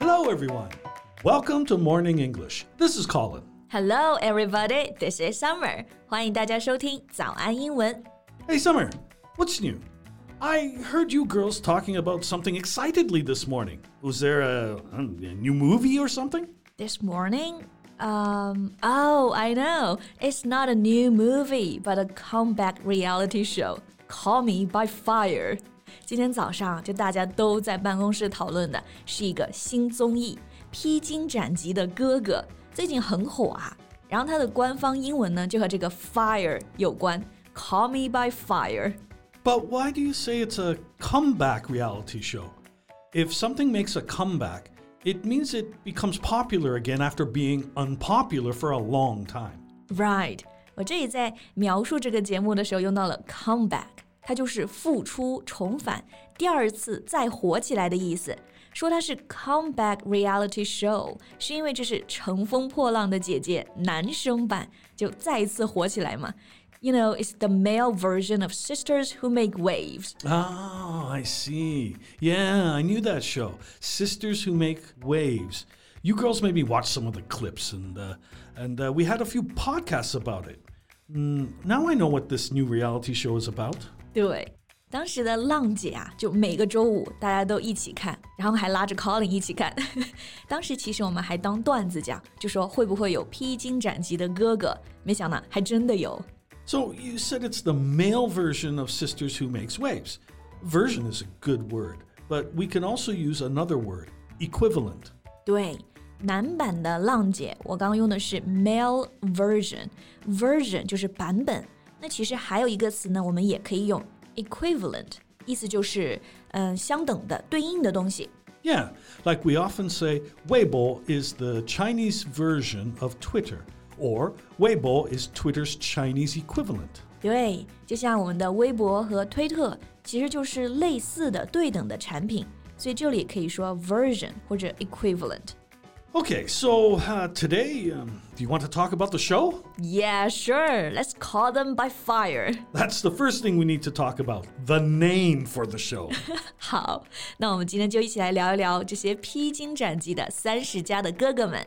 Hello, everyone. Welcome to Morning English. This is Colin. Hello, everybody. This is Summer. 欢迎大家收听早安英文。 Hey, Summer, what's new? I heard you girls talking about something excitedly this morning. Was there a, a new movie or something? This morning, um, oh, I know. It's not a new movie, but a comeback reality show. Call Me by Fire. 今天早上就大家都在办公室讨论的是一个新综艺《披荆斩棘的哥哥》，最近很火啊。然后它的官方英文呢就和这个 fire 有关，Call Me by Fire。 But why do you say it's a comeback reality show? If something makes a comeback, it means it becomes popular again after being unpopular for a long time. Right，我这里在描述这个节目的时候用到了 comeback， 它就是复出、重返、第二次再火起来的意思。说它是 comeback reality show，是因为这是乘风破浪的姐姐男生版，就再一次火起来嘛。You know, it's the male version of Sisters Who Make Waves. Oh, I see. Yeah, I knew that show. Sisters Who Make Waves. You girls made me watch some of the clips, and uh, and uh, we had a few podcasts about it. Mm, now I know what this new reality show is about. 对，当时的浪姐啊，就每个周五大家都一起看，然后还拉着 Colin 一起看。当时其实我们还当段子讲，就说会不会有披荆斩棘的哥哥？没想到还真的有。So you said it's the male version of Sisters Who Makes Waves. Version is a good word, but we can also use another word, equivalent. 对，男版的浪姐，我刚刚用的是 male version，version 就是版本。那其实还有一个词呢，我们也可以用 equivalent，意思就是嗯、呃相等的、对应的东西。 Yeah, like we often say, Weibo is the Chinese version of Twitter, or Weibo is Twitter's Chinese equivalent. 对，就像我们的微博和推特，其实就是类似的、对等的产品，所以这里可以说 version 或者 equivalent。 Okay, so uh, today, um, do you want to talk about the show? Yeah, sure. Let's call them by fire. That's the first thing we need to talk about the name for the show. 好，那我们今天就一起来聊一聊这些披荆斩棘的三十加的哥哥们。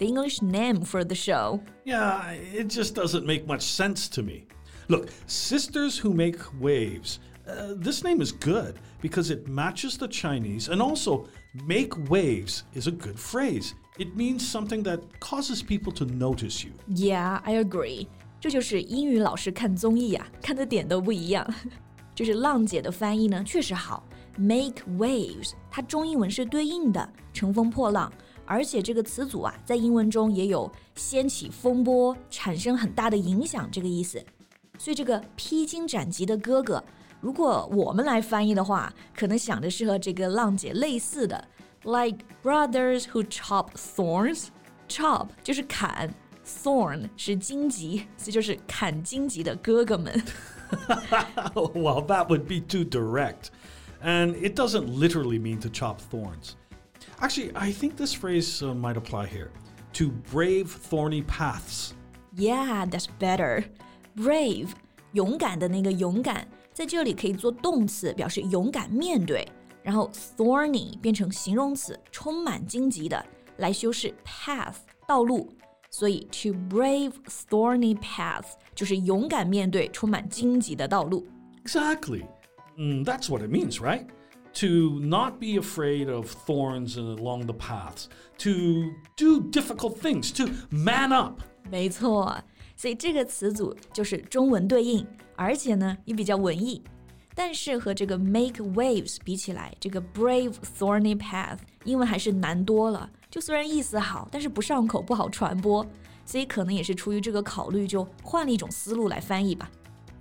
？The English name for the show. Yeah, it just doesn't make much sense to me. Look, Sisters Who Make Waves. Uh, this name is good because it matches the Chinese, and also, make waves is a good phrase. It means something that causes people to notice you. Yeah, I agree. 这就是英语老师看综艺啊，看的点都不一样。就是浪姐的翻译呢，确实好。Make waves，它中英文是对应的，乘风破浪。 而且这个词组啊，在英文中也有掀起风波、产生很大的影响这个意思。所以这个披荆斩棘的哥哥，如果我们来翻译的话，可能想的是和这个浪姐类似的，like brothers who chop thorns。chop 就是砍，thorn 是荆棘，所以就是砍荆棘的哥哥们。 well, that would be too direct. And it doesn't literally mean to chop thorns. Actually, I think this phrase uh, might apply here to brave thorny paths. Yeah, that's better. Brave，勇敢的那个勇敢，在这里可以做动词，表示勇敢面对。然后 thorny 变成形容词，充满荆棘的，来修饰 path 道路。所以 to brave thorny paths 就是勇敢面对充满荆棘的道路。 Exactly. Mm, that's what it means, right? To not be afraid of thorns along the paths, to do difficult things, to man up. 没错，所以这个词组就是中文对应，而且呢也比较文艺。但是和这个 make waves 比起来，这个 brave thorny path 英文还是难多了。就虽然意思好，但是不上口，不好传播，所以可能也是出于这个考虑，就换了一种思路来翻译吧。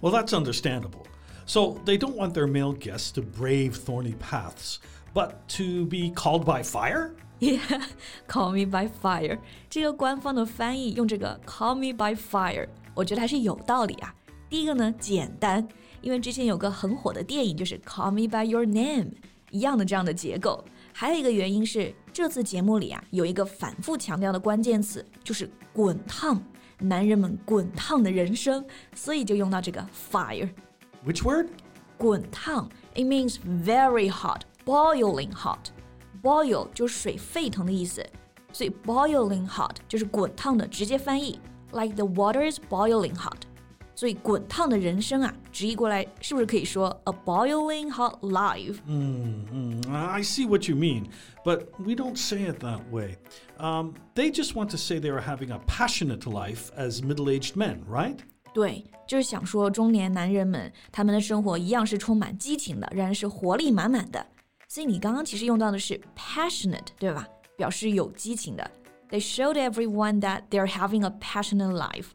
Well, that's understandable. So they don't want their male guests to brave thorny paths, But to be called by fire? Yeah, call me by fire。这个官方的翻译用这个 call me by fire，我觉得还是有道理啊。第一个呢，简单，因为之前有个很火的电影就是 Call Me by Your Name，一样的这样的结构。还有一个原因是，这次节目里啊有一个反复强调的关键词，就是滚烫，男人们滚烫的人生，所以就用到这个 fire。 Which word? 滚烫，it means very hot, boiling hot. Boil 就是水沸腾的意思，所以 boiling hot 就是滚烫的，直接翻译 like the water is boiling hot。所以滚烫的人生啊，直译过来是不是可以说 a boiling hot life？ Mm, I see what you mean, but we don't say it that way. Um, they just want to say they are having a passionate life as middle aged men, right? 对，就是想说中年男人们他们的生活一样是充满激情的，仍然是活力满满的。所以你刚刚其实用到的是 passionate，对吧？表示有激情的。They showed everyone that they're having a passionate life.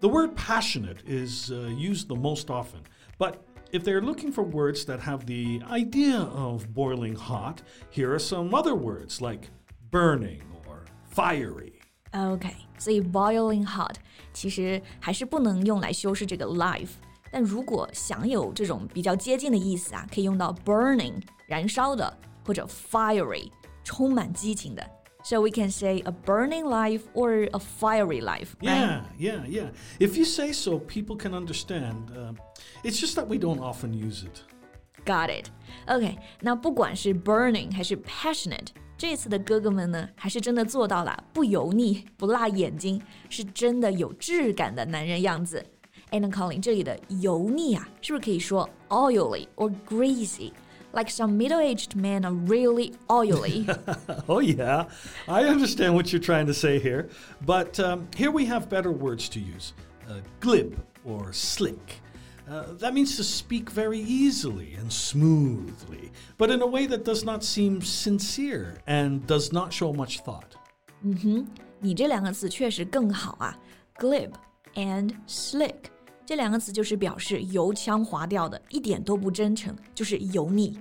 The word passionate is uh, used the most often, but if they're looking for words that have the idea of boiling hot, here are some other words like burning or fiery. OK， 所以 boiling hot 其实还是不能用来修饰这个 life。但如果想有这种比较接近的意思啊，可以用到 burning 燃烧的，或者 fiery 充满激情的。So we can say a burning life or a fiery life, right? Yeah, yeah, yeah. If you say so, people can understand. Uh, it's just that we don't often use it. Got it. OK，那不管是 burning 还是 passionate，这次的哥哥们呢，还是真的做到了不油腻、不辣眼睛，是真的有质感的男人样子。哎，那 Colin 这里的油腻啊，是不是可以说 oily or greasy？Like some middle-aged men are really oily. Oh, yeah. I understand what you're trying to say here. But um, here we have better words to use uh, glib or slick. Uh, that means to speak very easily and smoothly, but in a way that does not seem sincere and does not show much thought. 你这两个词确实更好啊，glib and slick 这两个词就是表示油腔滑调的，一点都不真诚，就是油腻。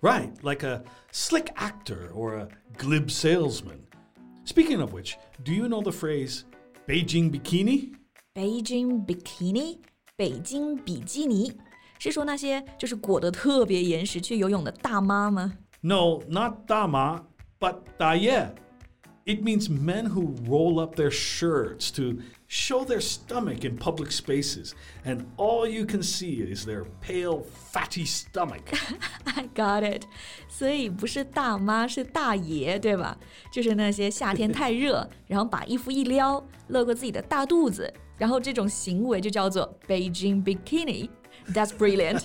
Right, like a slick actor or a glib salesman. Speaking of which, do you know the phrase Beijing bikini? Beijing bikini， 北京比基尼，是说那些就是裹得特别严实去游泳的大妈吗？No, not 大妈 but 大爷 It means men who roll up their shirts to show their stomach in public spaces, and all you can see is their pale, fatty stomach. I got it，所以不是大妈，是大爷，对吧？就是那些夏天太热，然后把衣服一撩，露个自己的大肚子，然后这种行为就叫做 Beijing bikini。That's brilliant.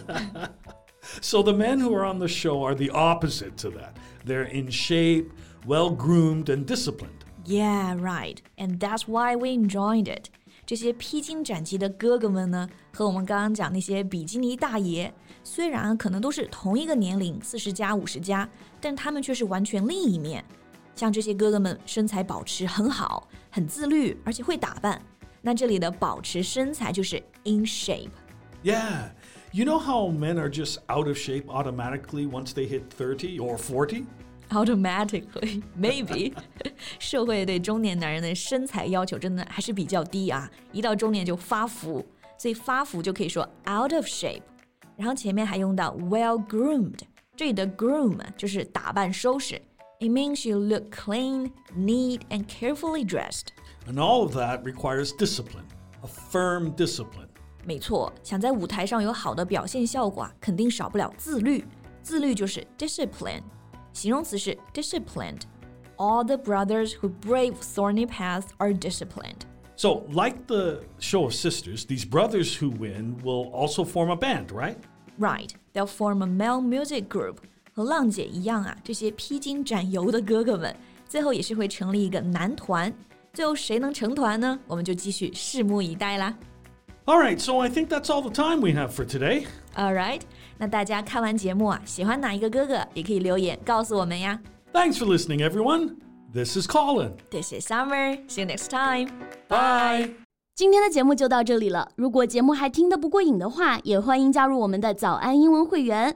so the men who are on the show are the opposite to that. They're in shape, well groomed, and disciplined. Yeah, right. And that's why we enjoyed it. 这些披荆斩棘的哥哥们呢，和我们刚刚讲那些比基尼大爷，虽然可能都是同一个年龄，四十加、五十加，但他们却是完全另一面。像这些哥哥们身材保持很好，很自律，而且会打扮。那这里的保持身材就是 in shape。 Yeah. You know how men are just out of shape automatically once they hit 30 or 40? Automatically, maybe 社会对中年男人的身材要求真的还是比较低啊，一到中年就发福，所以发福就可以说 out of shape。然后前面还用到 well groomed，这里的 groom 就是打扮收拾，it means you look clean, neat and carefully dressed。 And all of that requires discipline, a firm discipline. 没错，想在舞台上有好的表现效果啊，肯定少不了自律。自律就是 discipline， 形容词是 disciplined。All the brothers who brave thorny paths are disciplined. So, like the show of sisters, these brothers who win will also form a band, right? Right, they'll form a male music group. 和浪姐一样啊，这些披荆斩棘的哥哥们，最后也是会成立一个男团。最后谁能成团呢？我们就继续拭目以待啦。 All right, so I think that's all the time we have for today. All right，那大家看完节目啊，喜欢哪一个哥哥，也可以留言告诉我们呀。 Thanks for listening, everyone. This is Colin. This is Summer. See you next time. Bye. 今天的节目就到这里了。如果节目还听得不过瘾的话，也欢迎加入我们的早安英文会员。